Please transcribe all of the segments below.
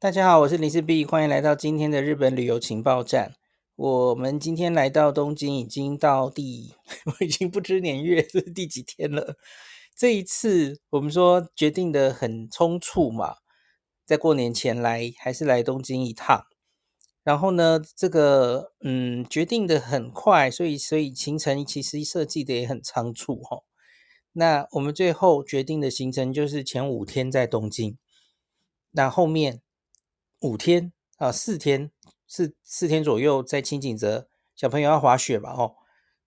大家好，我是林氏璧，欢迎来到今天的日本旅游情报站。我们今天来到东京，已经到第，我已经不知年月是第几天了。这一次我们说决定的很匆促嘛，在过年前来，还是来东京一趟。然后呢，这个嗯，决定的很快，所以所以行程其实设计的也很仓促哈、哦。那我们最后决定的行程就是前五天在东京，那后面。五天啊，四天，四四天左右在轻井泽，小朋友要滑雪吧？哦，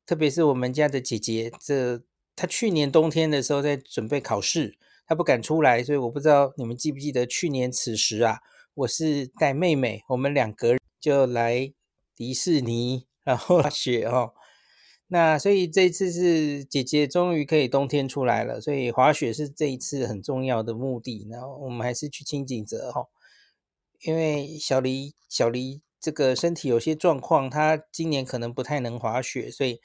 特别是我们家的姐姐，这她去年冬天的时候在准备考试，她不敢出来，所以我不知道你们记不记得去年此时啊，我是带妹妹，我们两个就来迪士尼，然后滑雪哦。那所以这次是姐姐终于可以冬天出来了，所以滑雪是这一次很重要的目的。然后我们还是去轻井泽哈。因为小黎小黎这个身体有些状况，他今年可能不太能滑雪，所以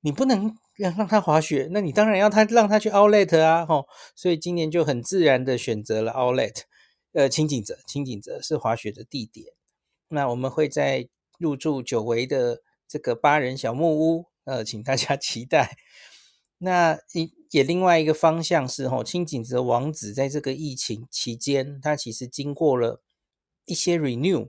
你不能让让他滑雪，那你当然要他让他去 Outlet 啊，吼，所以今年就很自然的选择了 Outlet，呃，轻井泽，轻井泽是滑雪的地点。那我们会在入住久违的这个八人小木屋，呃，请大家 期待。那也也另外一个方向是，吼，轻井泽王子在这个疫情期间，他其实经过了。一些 renew，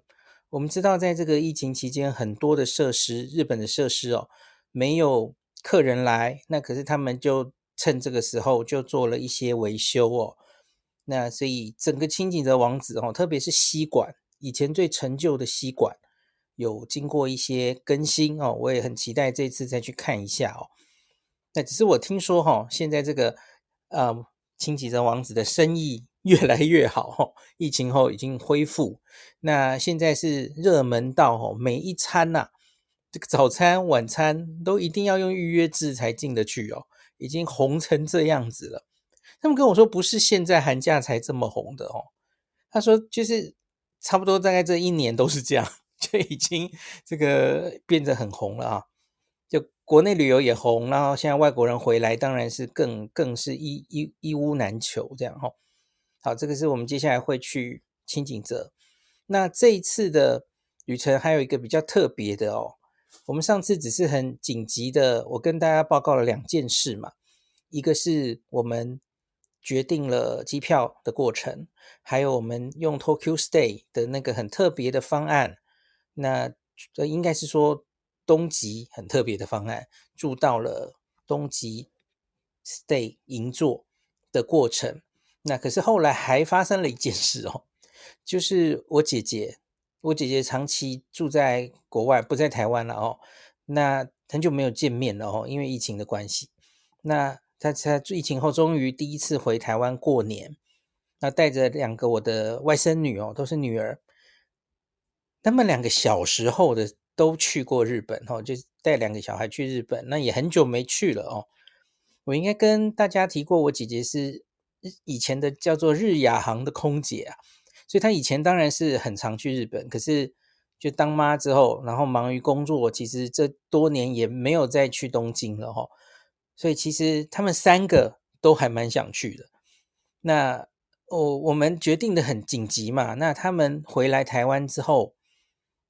我们知道在这个疫情期间，很多的设施，日本的设施哦，没有客人来，那可是他们就趁这个时候就做了一些维修哦。那所以整个轻井泽王子哦，特别是西馆，以前最陈旧的西馆，有经过一些更新哦，我也很期待这次再去看一下哦。那只是我听说哈、哦，现在这个呃轻井泽王子的生意。越来越好，疫情后已经恢复。那现在是热门到每一餐呐，这个早餐、晚餐都一定要用预约制才进得去哦，已经红成这样子了。他们跟我说，不是现在寒假才这么红的哦。他说，就是差不多大概这一年都是这样，就已经这个变得很红了啊。就国内旅游也红，然后现在外国人回来，当然是更更是一一一屋难求这样哈。好，这个是我们接下来会去清井泽。那这一次的旅程还有一个比较特别的哦。我们上次只是很紧急的，我跟大家报告了两件事嘛。一个是我们决定了机票的过程，还有我们用 Tokyo Stay 的那个很特别的方案。那这应该是说东极很特别的方案，住到了东极 Stay 银座的过程。那可是后来还发生了一件事哦，就是我姐姐，我姐姐长期住在国外，不在台湾了哦。那很久没有见面了哦，因为疫情的关系。那她在疫情后终于第一次回台湾过年，那带着两个我的外甥女哦，都是女儿。他们两个小时候的都去过日本哦，就带两个小孩去日本，那也很久没去了哦。我应该跟大家提过，我姐姐是。以前的叫做日亚航的空姐啊，所以她以前当然是很常去日本，可是就当妈之后，然后忙于工作，其实这多年也没有再去东京了哈。所以其实他们三个都还蛮想去的。那我我们决定的很紧急嘛，那他们回来台湾之后，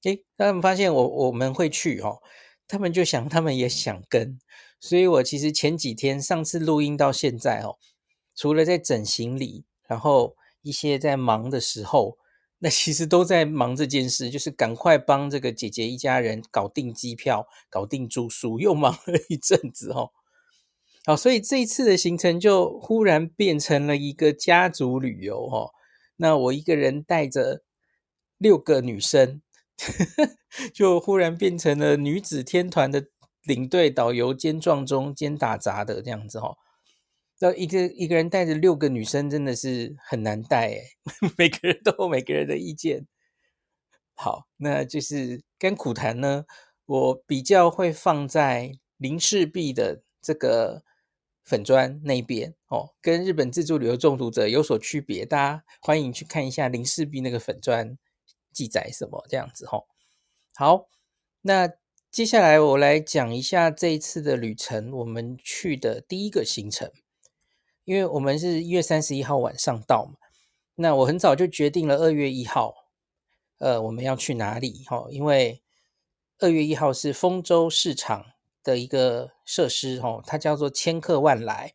诶，他们发现我我们会去哦，他们就想他们也想跟，所以我其实前几天上次录音到现在哦。除了在整行李，然后一些在忙的时候，那其实都在忙这件事，就是赶快帮这个姐姐一家人搞定机票、搞定住宿，又忙了一阵子哦。好，所以这一次的行程就忽然变成了一个家族旅游哦。那我一个人带着六个女生，就忽然变成了女子天团的领队、导游兼撞钟兼打杂的这样子哦。要一个一个人带着六个女生真的是很难带诶，每个人都有每个人的意见。好，那就是甘苦谈呢，我比较会放在林氏璧的这个粉砖那边哦，跟日本自助旅游中毒者有所区别。大家欢迎去看一下林氏璧那个粉砖记载什么这样子哦。好，那接下来我来讲一下这一次的旅程，我们去的第一个行程。因为我们是一月三十一号晚上到嘛，那我很早就决定了二月一号呃，我们要去哪里？哈，因为二月一号是丰州市场的一个设施，哈，它叫做千客万来。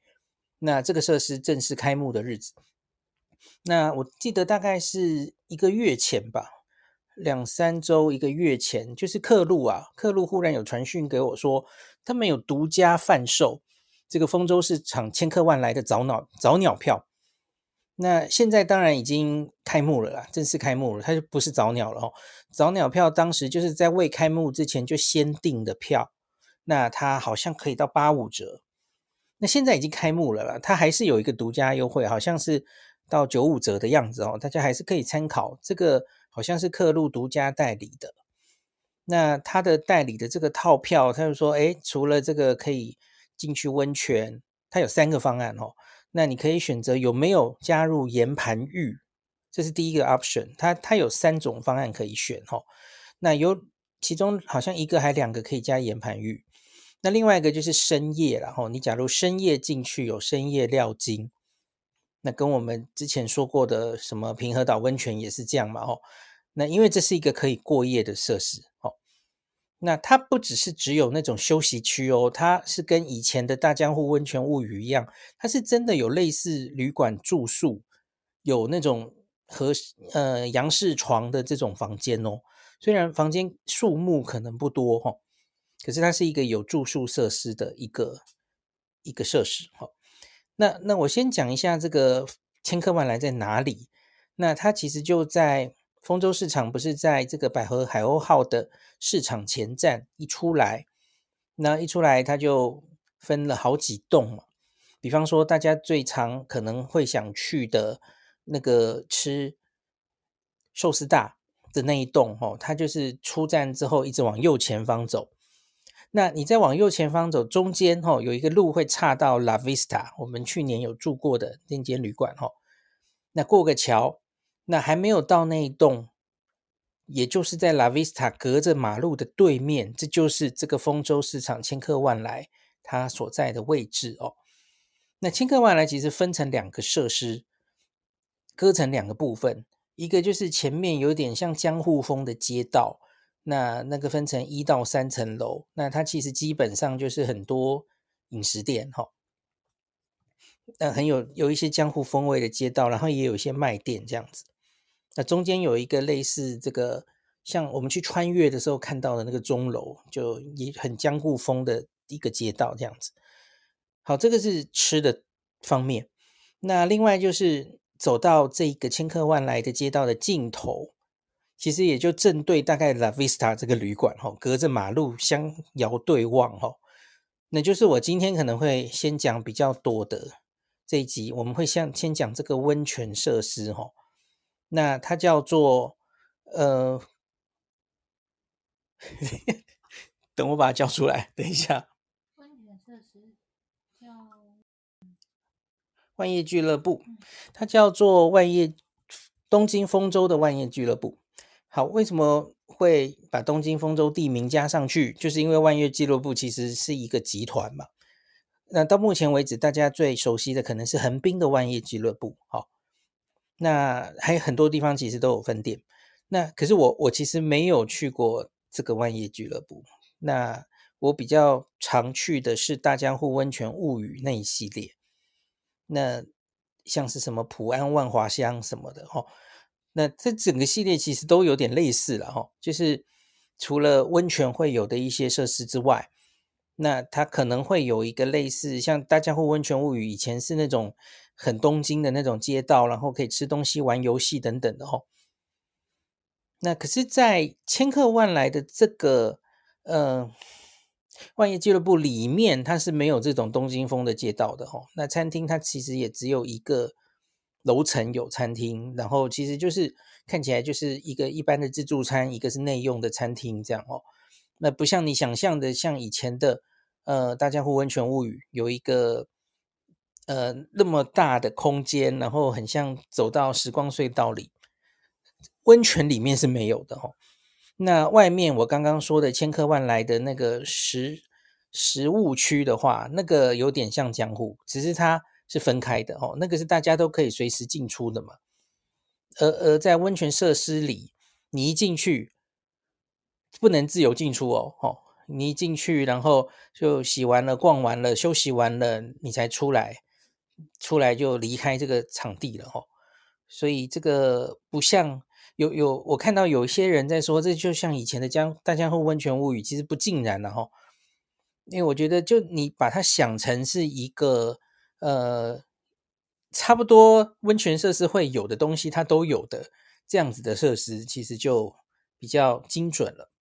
那这个设施正式开幕的日子，那我记得大概是一个月前吧，两三周一个月前，就是客路啊，客路忽然有传讯给我说，他们有独家贩售这个丰州市场千客万来的早鸟早鸟票。那现在当然已经开幕了啦，正式开幕了，它就不是早鸟了哦。早鸟票当时就是在未开幕之前就先订的票，那它好像可以到八五折。那现在已经开幕了啦，它还是有一个独家优惠，好像是到九五折的样子哦，大家还是可以参考。这个好像是客路独家代理的，那他的代理的这个套票，他就说，诶，除了这个可以进去温泉，它有三个方案哦。那你可以选择有没有加入岩盘浴，这是第一个 option。它它有三种方案可以选哦。那有其中好像一个还两个可以加岩盘浴。那另外一个就是深夜，然后你假如深夜进去有深夜料金，那跟我们之前说过的什么平和岛温泉也是这样嘛哦。那因为这是一个可以过夜的设施哦。那它不只是只有那种休息区哦，它是跟以前的大江户温泉物语一样，它是真的有类似旅馆住宿，有那种和呃洋式床的这种房间哦。虽然房间数目可能不多哈、哦，可是它是一个有住宿设施的一个一个设施哈、哦。那那我先讲一下这个千客万来在哪里？那它其实就在。丰州市场不是在这个百合海鸥号的市场前站一出来，那一出来它就分了好几栋嘛。比方说，大家最常可能会想去的那个吃寿司大的那一栋哦，它就是出站之后一直往右前方走。那你再往右前方走，中间哦有一个路会岔到 La Vista，我们去年有住过的那间旅馆哦。那过个桥。那还没有到那一栋，也就是在 La Vista 隔着马路的对面，这就是这个丰州市场千客万来它所在的位置哦。那千客万来其实分成两个设施，割成两个部分，一个就是前面有点像江户风的街道，那那个分成一到三层楼，那它其实基本上就是很多饮食店哈。那很有有一些江户风味的街道，然后也有一些卖店这样子。那中间有一个类似这个，像我们去穿越的时候看到的那个钟楼，就也很江户风的一个街道这样子。好，这个是吃的方面。那另外就是走到这个千客万来的街道的尽头，其实也就正对大概 La Vista 这个旅馆哈，隔着马路相遥对望哈。那就是我今天可能会先讲比较多的这一集，我们会先先讲这个温泉设施哈。那它叫做呃，等我把它叫出来，等一下。温泉设施叫万叶俱乐部，它叫做万叶东京丰州的万叶俱乐部。好，为什么会把东京丰州地名加上去？就是因为万叶俱乐部其实是一个集团嘛。那到目前为止，大家最熟悉的可能是横滨的万叶俱乐部，好。那还有很多地方其实都有分店，那可是我我其实没有去过这个万叶俱乐部，那我比较常去的是大江户温泉物语那一系列，那像是什么普安万华香什么的哦，那这整个系列其实都有点类似了哈，就是除了温泉会有的一些设施之外。那它可能会有一个类似像大江户温泉物语以前是那种很东京的那种街道，然后可以吃东西、玩游戏等等的哦。那可是，在千客万来的这个呃万叶俱乐部里面，它是没有这种东京风的街道的哦。那餐厅它其实也只有一个楼层有餐厅，然后其实就是看起来就是一个一般的自助餐，一个是内用的餐厅这样哦。那不像你想象的，像以前的，呃，大江户温泉物语有一个，呃，那么大的空间，然后很像走到时光隧道里。温泉里面是没有的哦。那外面我刚刚说的千客万来的那个食食物区的话，那个有点像江户，只是它是分开的哦。那个是大家都可以随时进出的嘛。而而在温泉设施里。你一进去不能自由进出哦，哦，你一进去，然后就洗完了、逛完了、休息完了，你才出来，出来就离开这个场地了哦。所以这个不像有有我看到有一些人在说，这就像以前的江大江户温泉物语，其实不尽然了哈。因为我觉得，就你把它想成是一个呃，差不多温泉设施会有的东西，它都有的这样子的设施，其实就比较精准了。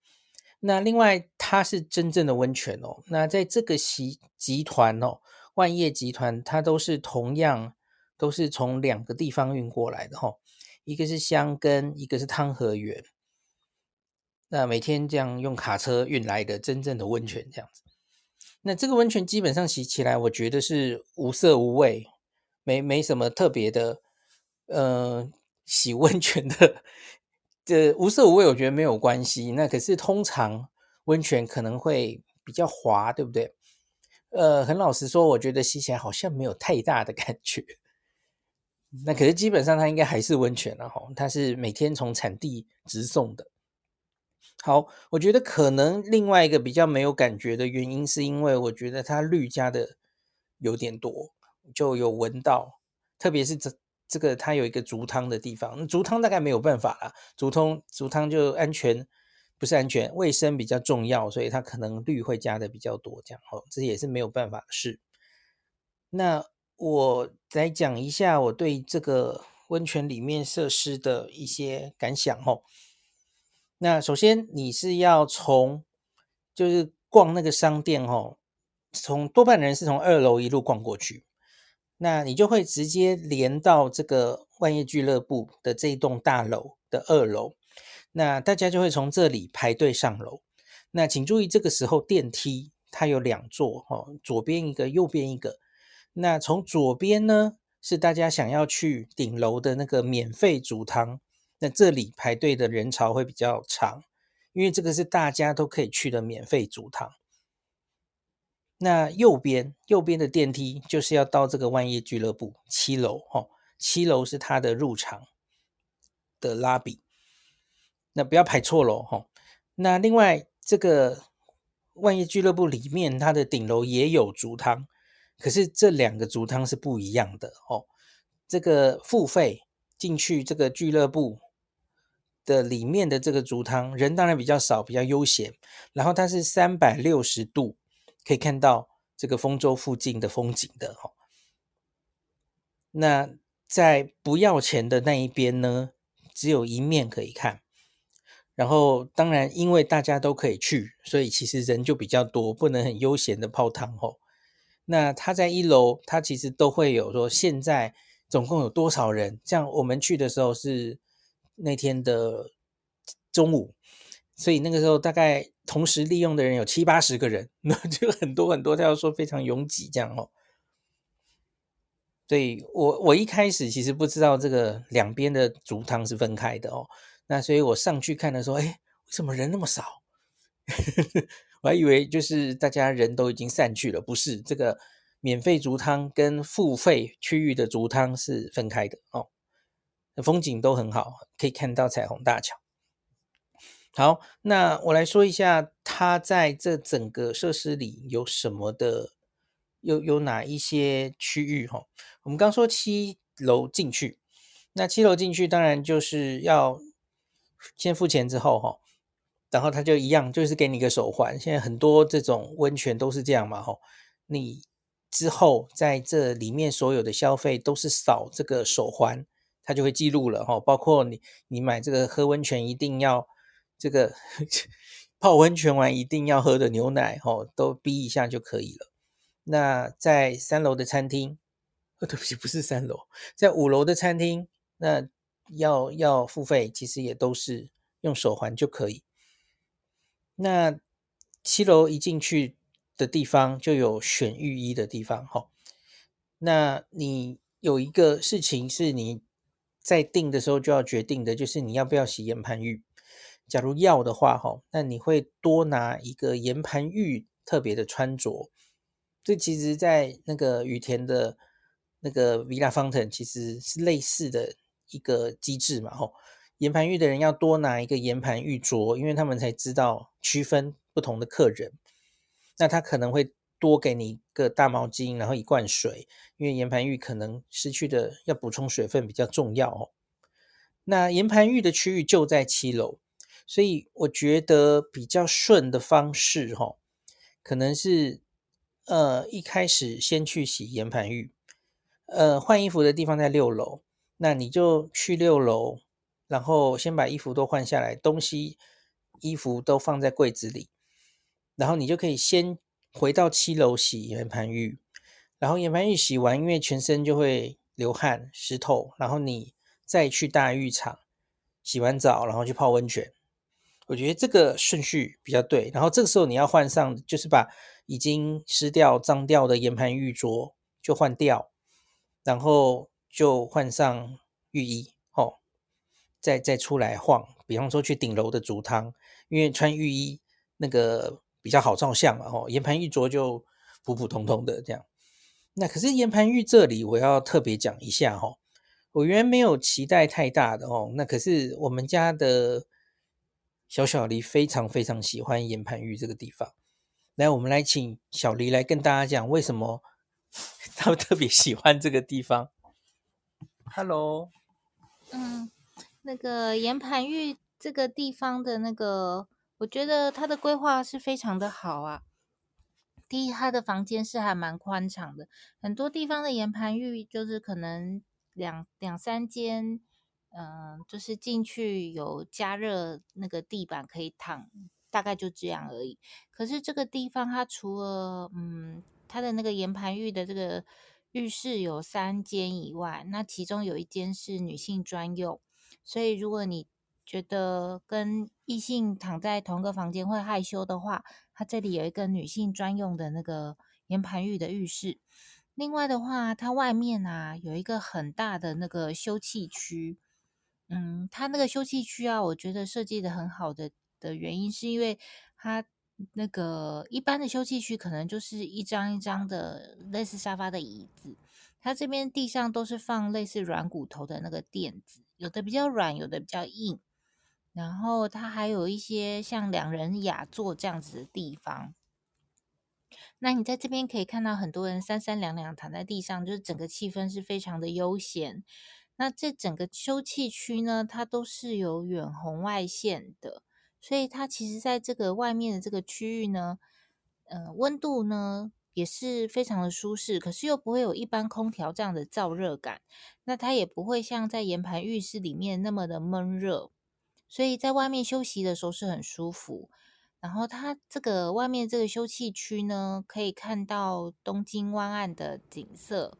那另外，它是真正的温泉哦。那在这个集集团哦，万叶集团，它都是同样都是从两个地方运过来的哈、哦，一个是箱根，一个是汤和源。那每天这样用卡车运来的真正的温泉，这样子。那这个温泉基本上洗起来，我觉得是无色无味，没没什么特别的，呃，洗温泉的这无色无味，我觉得没有关系。那可是通常温泉可能会比较滑，对不对？呃，很老实说，我觉得洗起来好像没有太大的感觉。那可是基本上它应该还是温泉了哈，它是每天从产地直送的。好，我觉得可能另外一个比较没有感觉的原因，是因为我觉得它绿加的有点多，就有闻到，特别是这这个它有一个竹汤的地方，竹汤大概没有办法啦，竹汤竹汤就安全，不是安全，卫生比较重要，所以它可能氯会加的比较多，这样哦，这也是没有办法的事。那我来讲一下我对这个温泉里面设施的一些感想哦。那首先你是要从，就是逛那个商店哦，从多半人是从二楼一路逛过去，那你就会直接连到这个万叶俱乐部的这一栋大楼的二楼，那大家就会从这里排队上楼。那请注意，这个时候电梯它有两座哦，左边一个，右边一个。那从左边呢，是大家想要去顶楼的那个免费煮汤。那这里排队的人潮会比较长，因为这个是大家都可以去的免费煮汤。那右边右边的电梯就是要到这个万叶俱乐部七楼，哦，七楼是它的入场的拉比。那不要排错楼，哈。那另外这个万叶俱乐部里面，它的顶楼也有煮汤，可是这两个煮汤是不一样的哦。这个付费进去这个俱乐部。的里面的这个竹汤人当然比较少，比较悠闲。然后它是三百六十度可以看到这个丰州附近的风景的哈。那在不要钱的那一边呢，只有一面可以看。然后当然因为大家都可以去，所以其实人就比较多，不能很悠闲的泡汤哦。那他在一楼，他其实都会有说现在总共有多少人。像我们去的时候是。那天的中午，所以那个时候大概同时利用的人有七八十个人，那就很多很多，他要说非常拥挤这样哦。所以我我一开始其实不知道这个两边的竹汤是分开的哦。那所以我上去看的时候，哎，为什么人那么少？我还以为就是大家人都已经散去了，不是，这个免费竹汤跟付费区域的竹汤是分开的哦。风景都很好，可以看到彩虹大桥。好，那我来说一下，它在这整个设施里有什么的，有有哪一些区域哈？我们刚说七楼进去，那七楼进去当然就是要先付钱之后哈，然后他就一样，就是给你一个手环。现在很多这种温泉都是这样嘛哈，你之后在这里面所有的消费都是扫这个手环。它就会记录了哈，包括你你买这个喝温泉一定要这个 泡温泉完一定要喝的牛奶哈，都逼一下就可以了。那在三楼的餐厅，哦，对不起，不是三楼，在五楼的餐厅，那要要付费，其实也都是用手环就可以。那七楼一进去的地方就有选浴衣的地方哈，那你有一个事情是你。在订的时候就要决定的，就是你要不要洗岩盘浴。假如要的话，哈，那你会多拿一个岩盘浴特别的穿着。这其实，在那个羽田的那个 Villa Fountain 其实是类似的一个机制嘛，哈。岩盘浴的人要多拿一个岩盘浴桌，因为他们才知道区分不同的客人。那他可能会多给你一个大毛巾，然后一罐水，因为岩盘浴可能失去的要补充水分比较重要哦。那岩盘浴的区域就在七楼，所以我觉得比较顺的方式哦，可能是呃一开始先去洗岩盘浴，呃换衣服的地方在六楼，那你就去六楼，然后先把衣服都换下来，东西衣服都放在柜子里。然后你就可以先回到七楼洗岩盘浴，然后岩盘浴洗完，因为全身就会流汗湿透，然后你再去大浴场洗完澡，然后去泡温泉。我觉得这个顺序比较对。然后这个时候你要换上，就是把已经湿掉脏掉的岩盘浴桌就换掉，然后就换上浴衣哦，再再出来晃。比方说去顶楼的煮汤，因为穿浴衣那个。比较好照相嘛，吼，岩盘浴桌就普普通通的这样。那可是岩盘浴这里我要特别讲一下，吼，我原来没有期待太大的哦。那可是我们家的小小黎非常非常喜欢岩盘浴这个地方。来，我们来请小黎来跟大家讲为什么 他们特别喜欢这个地方。Hello，嗯，那个岩盘浴这个地方的那个。我觉得它的规划是非常的好啊。第一，它的房间是还蛮宽敞的，很多地方的岩盘浴就是可能两两三间，嗯、就是进去有加热那个地板可以躺，大概就这样而已。可是这个地方它除了嗯，它的那个岩盘浴的这个浴室有三间以外，那其中有一间是女性专用，所以如果你觉得跟异性躺在同个房间会害羞的话，它这里有一个女性专用的那个岩盘浴的浴室。另外的话，它外面啊有一个很大的那个休憩区。嗯，它那个休憩区啊，我觉得设计的很好的的原因是因为它那个一般的休憩区可能就是一张一张的类似沙发的椅子，它这边地上都是放类似软骨头的那个垫子，有的比较软，有的比较硬。然后它还有一些像两人雅座这样子的地方，那你在这边可以看到很多人三三两两躺在地上，就是整个气氛是非常的悠闲。那这整个休憩区呢，它都是有远红外线的，所以它其实在这个外面的这个区域呢，呃，温度呢也是非常的舒适，可是又不会有一般空调这样的燥热感。那它也不会像在岩盘浴室里面那么的闷热。所以在外面休息的时候是很舒服，然后它这个外面这个休憩区呢，可以看到东京湾岸的景色，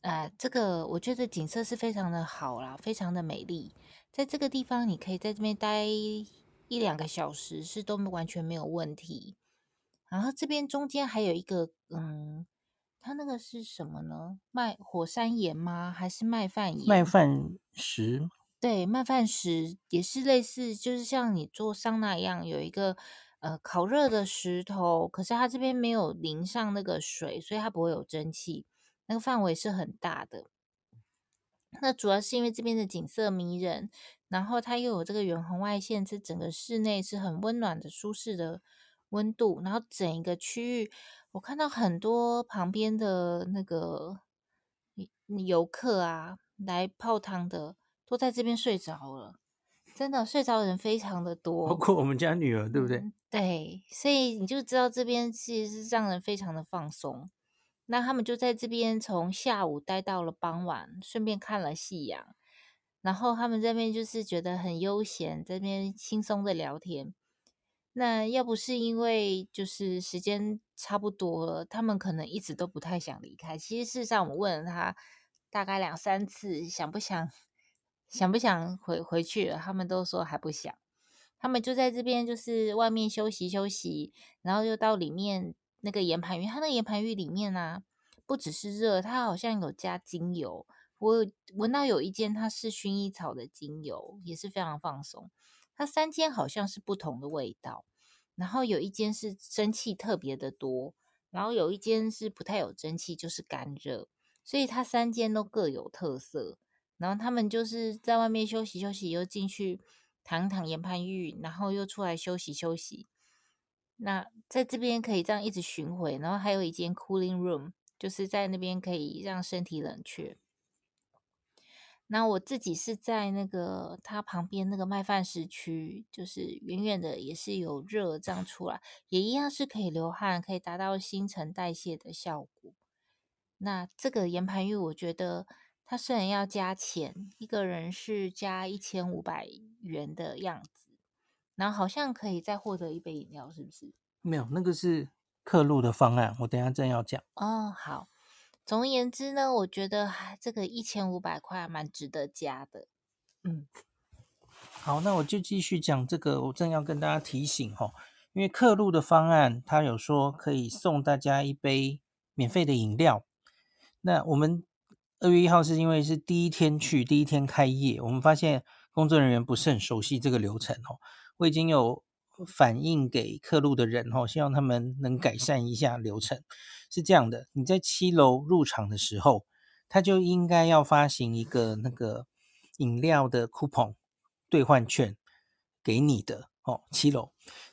呃，这个我觉得景色是非常的好啦，非常的美丽。在这个地方，你可以在这边待一两个小时，是都完全没有问题。然后这边中间还有一个，嗯，它那个是什么呢？卖火山岩吗？还是麦饭岩？麦饭石。对，麦饭石也是类似，就是像你做桑拿一样，有一个呃烤热的石头，可是它这边没有淋上那个水，所以它不会有蒸汽，那个范围是很大的。那主要是因为这边的景色迷人，然后它又有这个远红外线，这整个室内是很温暖的、舒适的温度。然后整一个区域，我看到很多旁边的那个游客啊，来泡汤的。都在这边睡着了，真的睡着的人非常的多，包括我们家女儿，对不对？嗯，对，所以你就知道这边其实是让人非常的放松。那他们就在这边从下午待到了傍晚，顺便看了夕阳。然后他们这边就是觉得很悠闲，这边轻松的聊天。那要不是因为就是时间差不多了，他们可能一直都不太想离开。其实事实上，我问了他大概两三次，想不想？想不想回回去？他们都说还不想。他们就在这边，就是外面休息休息，然后又到里面那个岩盘浴。它那个岩盘浴里面呢、啊，不只是热，它好像有加精油。我闻到有一间它是薰衣草的精油，也是非常放松。它三间好像是不同的味道，然后有一间是蒸汽特别的多，然后有一间是不太有蒸汽，就是干热。所以它三间都各有特色。然后他们就是在外面休息休息，又进去躺躺岩盘浴，然后又出来休息休息。那在这边可以这样一直巡回，然后还有一间 cooling room，就是在那边可以让身体冷却。那我自己是在那个它旁边那个麦饭石区，就是远远的也是有热这样出来，也一样是可以流汗，可以达到新陈代谢的效果。那这个岩盘浴，我觉得它虽然要加钱，一个人是加一千五百元的样子，然后好像可以再获得一杯饮料，是不是？没有，那个是刻录的方案，我等一下正要讲。哦，好。总而言之呢，我觉得这个一千五百块蛮值得加的。嗯，好，那我就继续讲这个。我正要跟大家提醒哈，因为刻录的方案，他有说可以送大家一杯免费的饮料。那我们二月一号是因为是第一天去，第一天开业，我们发现工作人员不是很熟悉这个流程哦。我已经有反映给客路的人哦，希望他们能改善一下流程。是这样的，你在七楼入场的时候，他就应该要发行一个那个饮料的 coupon 兑换券给你的哦。七楼，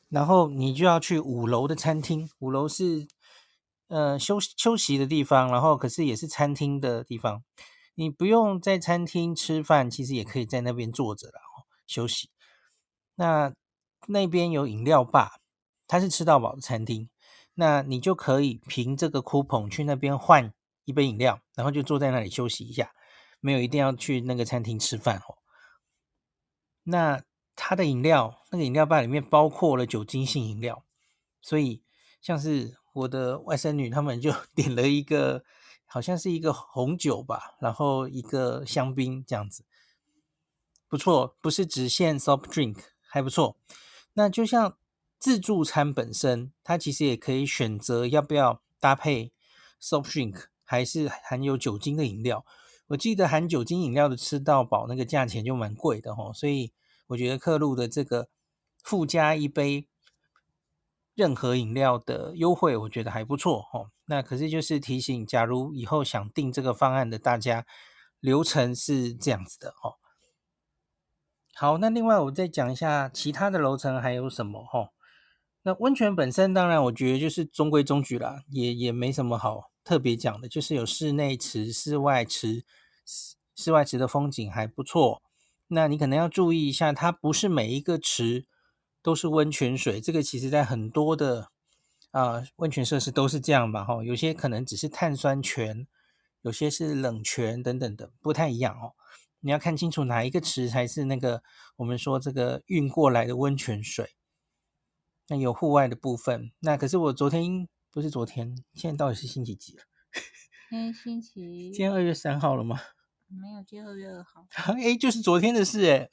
然后你就要去五楼的餐厅，五楼是呃休休息的地方，然后可是也是餐厅的地方。你不用在餐厅吃饭，其实也可以在那边坐着了哦，休息。那那边有饮料吧，它是吃到饱的餐厅。那你就可以凭这个 coupon 去那边换一杯饮料，然后就坐在那里休息一下，没有一定要去那个餐厅吃饭哦。那它的饮料，那个饮料吧里面包括了酒精性饮料，所以像是我的外甥女他们就 点了一个，好像是一个红酒吧，然后一个香槟这样子，不错，不是只限 soft drink，还不错。那就像。自助餐本身，它其实也可以选择要不要搭配 soft drink，还是含有酒精的饮料。我记得含酒精饮料的吃到饱，那个价钱就蛮贵的吼，所以我觉得客路的这个附加一杯任何饮料的优惠，我觉得还不错吼。那可是就是提醒，假如以后想订这个方案的大家，流程是这样子的吼。好，那另外我再讲一下其他的楼层还有什么哈。那温泉本身，当然我觉得就是中规中矩啦，也也没什么好特别讲的，就是有室内池、室外池，室室外池的风景还不错。那你可能要注意一下，它不是每一个池都是温泉水，这个其实在很多的啊、温泉设施都是这样吧？哈，有些可能只是碳酸泉，有些是冷泉等等的，不太一样哦。你要看清楚哪一个池才是那个我们说这个运过来的温泉水。那有户外的部分，那可是我昨天不是昨天，现在到底是星期几了？今天星期，今天二月三号了吗？没有，今天二月二号。哎，就是昨天的事哎。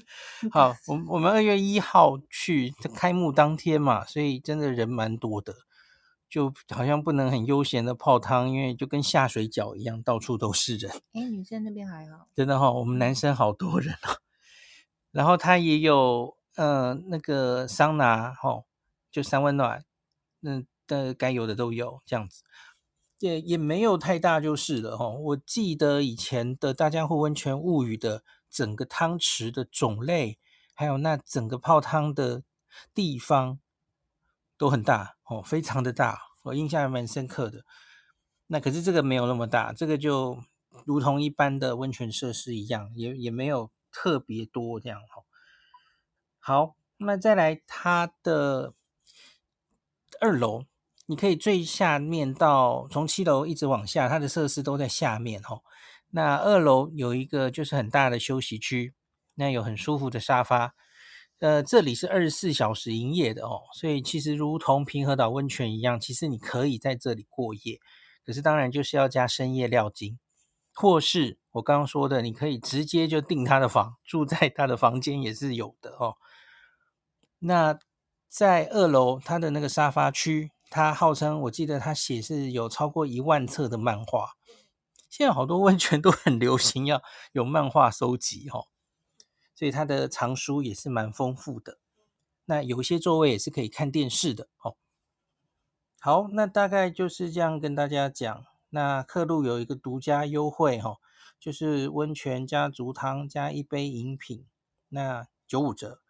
好，我我们二月一号去开幕当天嘛，所以真的人蛮多的，就好像不能很悠闲的泡汤，因为就跟下水饺一样，到处都是人。哎，女生那边还好，真的哈、哦，我们男生好多人啊。然后它也有。呃，那个桑拿吼，就三温暖，那的该有的都有，这样子，也也没有太大就是了吼。我记得以前的大江户温泉物语的整个汤池的种类，还有那整个泡汤的地方都很大哦，非常的大，我印象还蛮深刻的。那可是这个没有那么大，这个就如同一般的温泉设施一样，也也没有特别多这样吼。好，那再来它的二楼，你可以最下面到从七楼一直往下，它的设施都在下面哦。那二楼有一个就是很大的休息区，那有很舒服的沙发。呃，这里是二十四小时营业的哦，所以其实如同平和岛温泉一样，其实你可以在这里过夜。可是当然就是要加深夜料金，或是我刚刚说的，你可以直接就订他的房，住在他的房间也是有的哦。那在二楼，它的那个沙发区，它号称我记得它写是有超过一万册的漫画。现在好多温泉都很流行要有漫画收集哦，所以它的藏书也是蛮丰富的。那有一些座位也是可以看电视的哦。好，那大概就是这样跟大家讲。那客路有一个独家优惠哈，就是温泉加足汤加一杯饮品，那九五折，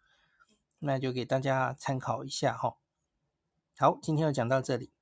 那就给大家参考一下哈。好，今天就讲到这里。